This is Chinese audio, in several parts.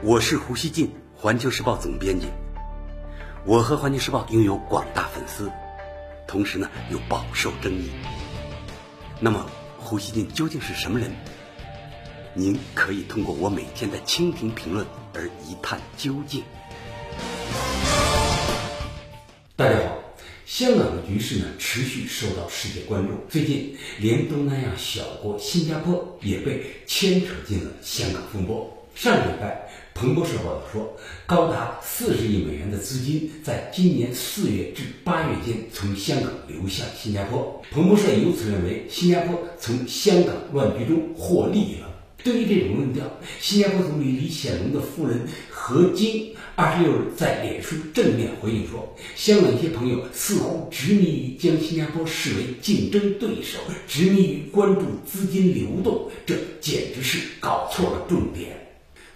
我是胡锡进，环球时报总编辑。我和环球时报拥有广大粉丝，同时呢又饱受争议。那么，胡锡进究竟是什么人？您可以通过我每天的蜻蜓评论而一探究竟。大家好，香港的局势呢持续受到世界关注，最近连东南亚小国新加坡也被牵扯进了香港风波。上个礼拜，彭博社报道说，高达四十亿美元的资金在今年四月至八月间从香港流向新加坡。彭博社由此认为，新加坡从香港乱局中获利了。对于这种论调，新加坡总理李显龙的夫人何晶二十六日在脸书正面回应说：“香港一些朋友似乎执迷于将新加坡视为竞争对手，执迷于关注资金流动，这简直是搞错了重点。”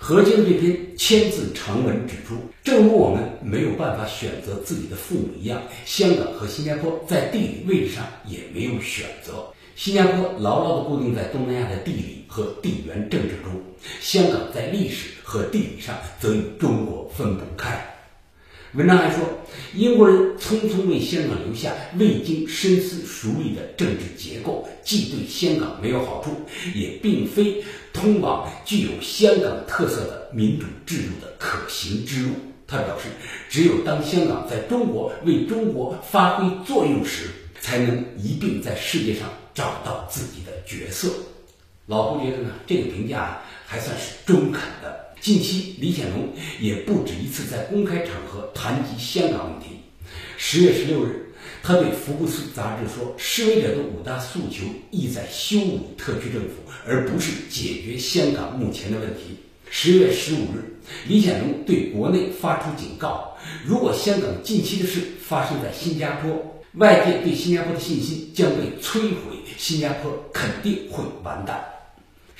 何晶这篇千字长文指出，正如我们没有办法选择自己的父母一样，香港和新加坡在地理位置上也没有选择。新加坡牢牢地固定在东南亚的地理和地缘政治中，香港在历史和地理上则与中国分不开。文章还说，英国人匆匆为香港留下未经深思熟虑的政治结构，既对香港没有好处，也并非通往具有香港特色的民主制度的可行之路。他表示，只有当香港在中国为中国发挥作用时，才能一并在世界上找到自己的角色。老胡觉得呢，这个评价还算是中肯的。近期，李显龙也不止一次在公开场合谈及香港问题。十月十六日，他对《福布斯》杂志说：“示威者的五大诉求意在羞辱特区政府，而不是解决香港目前的问题。”十月十五日，李显龙对国内发出警告：如果香港近期的事发生在新加坡，外界对新加坡的信心将被摧毁，新加坡肯定会完蛋。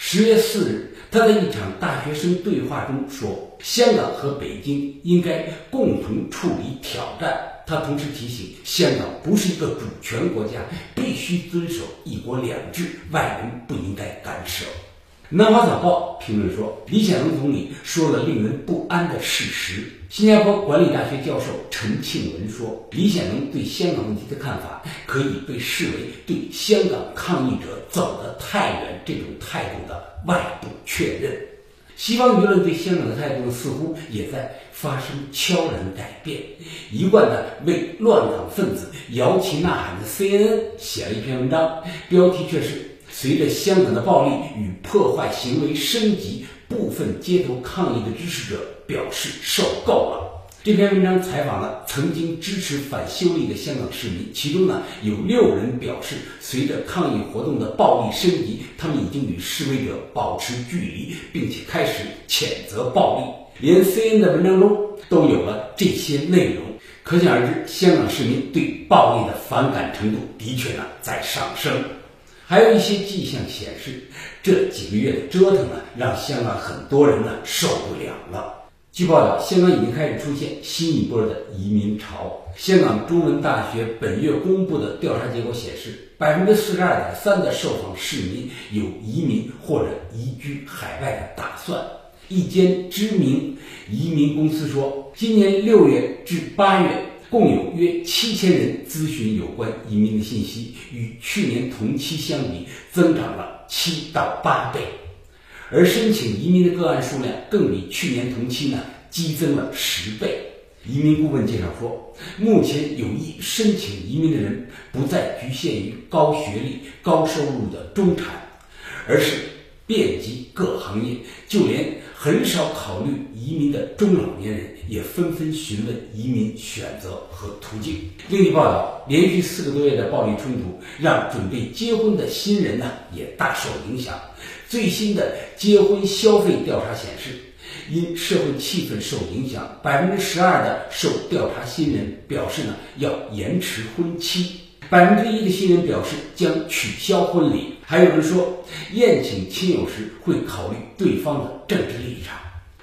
十月四日，他在一场大学生对话中说：“香港和北京应该共同处理挑战。”他同时提醒，香港不是一个主权国家，必须遵守“一国两制”，外人不应该干涉。南华早报评论说，李显龙总理说了令人不安的事实。新加坡管理大学教授陈庆文说，李显龙对香港问题的看法可以被视为对香港抗议者走得太远这种态度的外部确认。西方舆论对香港的态度似乎也在发生悄然改变。一贯的为乱港分子摇旗呐喊的 CNN 写了一篇文章，标题却是。随着香港的暴力与破坏行为升级，部分街头抗议的支持者表示受够了。这篇文章采访了曾经支持反修例的香港市民，其中呢有六人表示，随着抗议活动的暴力升级，他们已经与示威者保持距离，并且开始谴责暴力。连 CN 的文章中都有了这些内容，可想而知，香港市民对暴力的反感程度的确呢在上升。还有一些迹象显示，这几个月的折腾呢，让香港很多人呢受不了了。据报道，香港已经开始出现新一波的移民潮。香港中文大学本月公布的调查结果显示，百分之四十二点三的受访市民有移民或者移居海外的打算。一间知名移民公司说，今年六月至八月。共有约七千人咨询有关移民的信息，与去年同期相比增长了七到八倍，而申请移民的个案数量更比去年同期呢激增了十倍。移民顾问介绍说，目前有意申请移民的人不再局限于高学历、高收入的中产，而是遍及各行业，就连很少考虑移民的中老年人。也纷纷询问移民选择和途径。另据报道，连续四个多月的暴力冲突让准备结婚的新人呢也大受影响。最新的结婚消费调查显示，因社会气氛受影响，百分之十二的受调查新人表示呢要延迟婚期，百分之一的新人表示将取消婚礼，还有人说宴请亲友时会考虑对方的政治立场。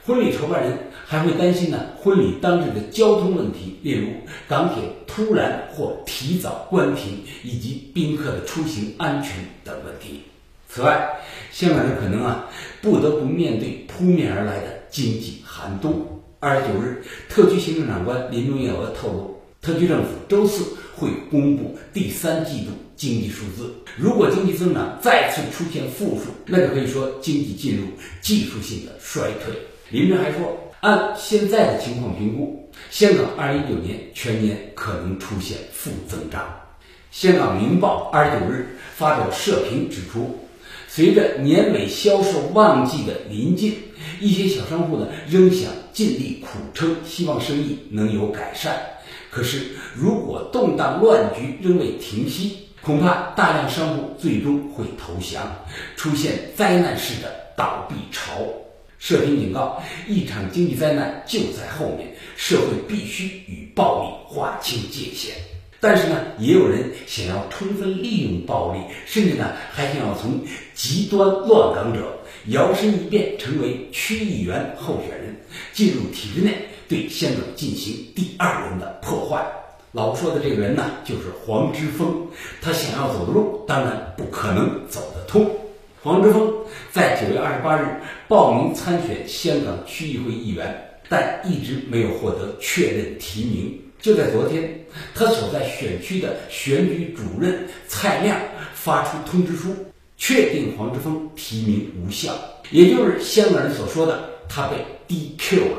婚礼筹办人。还会担心呢，婚礼当日的交通问题，例如港铁突然或提早关停，以及宾客的出行安全等问题。此外，香港人可能啊不得不面对扑面而来的经济寒冬。二十九日，特区行政长官林郑月娥透露，特区政府周四会公布第三季度经济数字。如果经济增长再次出现负数，那就可以说经济进入技术性的衰退。林郑还说，按现在的情况评估，香港二零一九年全年可能出现负增长。香港《明报》二十九日发表社评指出，随着年尾销售旺季的临近，一些小商户呢仍想尽力苦撑，希望生意能有改善。可是，如果动荡乱局仍未停息，恐怕大量商户最终会投降，出现灾难式的倒闭潮。社评警告，一场经济灾难就在后面，社会必须与暴力划清界限。但是呢，也有人想要充分利用暴力，甚至呢还想要从极端乱港者摇身一变成为区议员候选人，进入体制内对香港进行第二轮的破坏。老说的这个人呢，就是黄之锋。他想要走的路，当然不可能走得通。黄之锋在九月二十八日报名参选香港区议会议员，但一直没有获得确认提名。就在昨天，他所在选区的选举主任蔡亮发出通知书，确定黄之锋提名无效，也就是香港人所说的他被 DQ 了。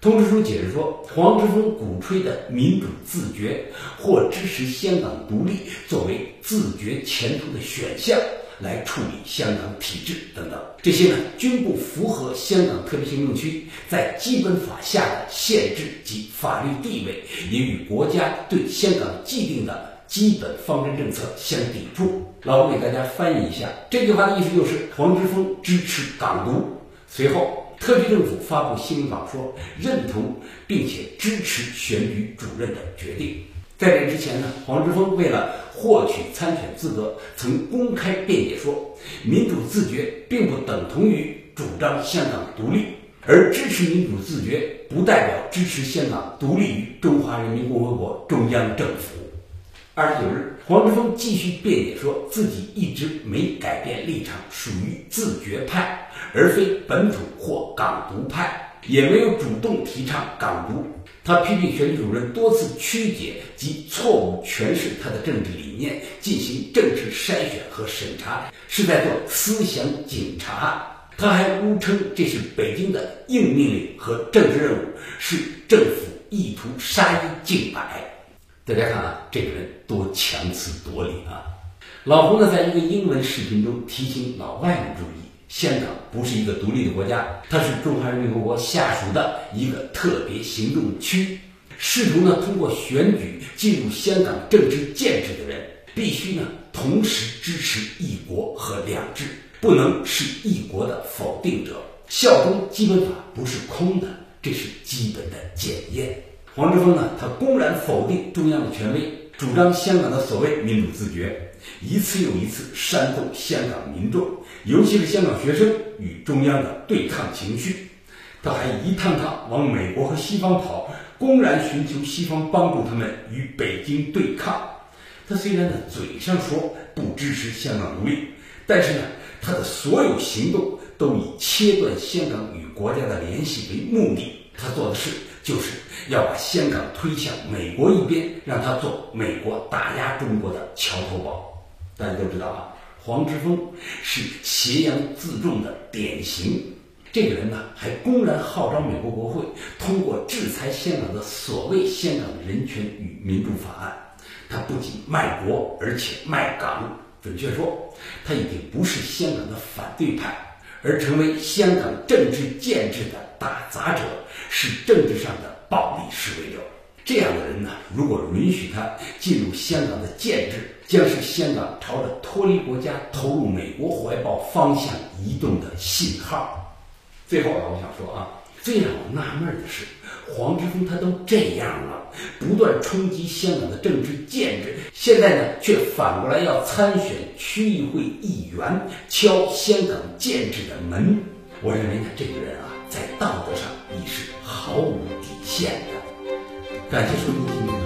通知书解释说，黄之锋鼓吹的民主自觉或支持香港独立作为自觉前途的选项。来处理香港体制等等，这些呢均不符合香港特别行政区在基本法下的宪制及法律地位，也与国家对香港既定的基本方针政策相抵触。老吴给大家翻译一下这句话的意思，就是黄之锋支持港独。随后，特区政府发布新闻稿说，认同并且支持选举主任的决定。在这之前呢，黄之锋为了获取参选资格，曾公开辩解说，民主自觉并不等同于主张香港独立，而支持民主自觉不代表支持香港独立于中华人民共和国中央政府。二十九日，黄之锋继续辩解说自己一直没改变立场，属于自觉派，而非本土或港独派，也没有主动提倡港独。他批评选举主任多次曲解及错误诠释他的政治理念，进行政治筛选和审查，是在做思想警察。他还诬称这是北京的硬命令和政治任务，是政府意图杀一儆百。大家看啊，这个人多强词夺理啊！老胡呢，在一个英文视频中提醒老外们注意。香港不是一个独立的国家，它是中华人民共和国下属的一个特别行政区。试图呢通过选举进入香港政治建制的人，必须呢同时支持一国和两制，不能是一国的否定者。效忠基本法不是空的，这是基本的检验。黄之锋呢，他公然否定中央的权威，主张香港的所谓民主自觉。一次又一次煽动香港民众，尤其是香港学生与中央的对抗情绪。他还一趟趟往美国和西方跑，公然寻求西方帮助他们与北京对抗。他虽然呢嘴上说不支持香港独立，但是呢他的所有行动都以切断香港与国家的联系为目的。他做的事就是要把香港推向美国一边，让他做美国打压中国的桥头堡。大家都知道啊，黄之锋是挟洋自重的典型。这个人呢，还公然号召美国国会通过制裁香港的所谓《香港人权与民主法案》。他不仅卖国，而且卖港。准确说，他已经不是香港的反对派，而成为香港政治建制的打砸者，是政治上的暴力示威者。这样的人呢，如果允许他进入香港的建制，将是香港朝着脱离国家、投入美国怀抱方向移动的信号。最后啊，我想说啊，最让我纳闷的是，黄之锋他都这样了，不断冲击香港的政治建制，现在呢，却反过来要参选区议会议员，敲香港建制的门。我认为呢，这个人啊，在道德上你是毫无底线的。感谢收听。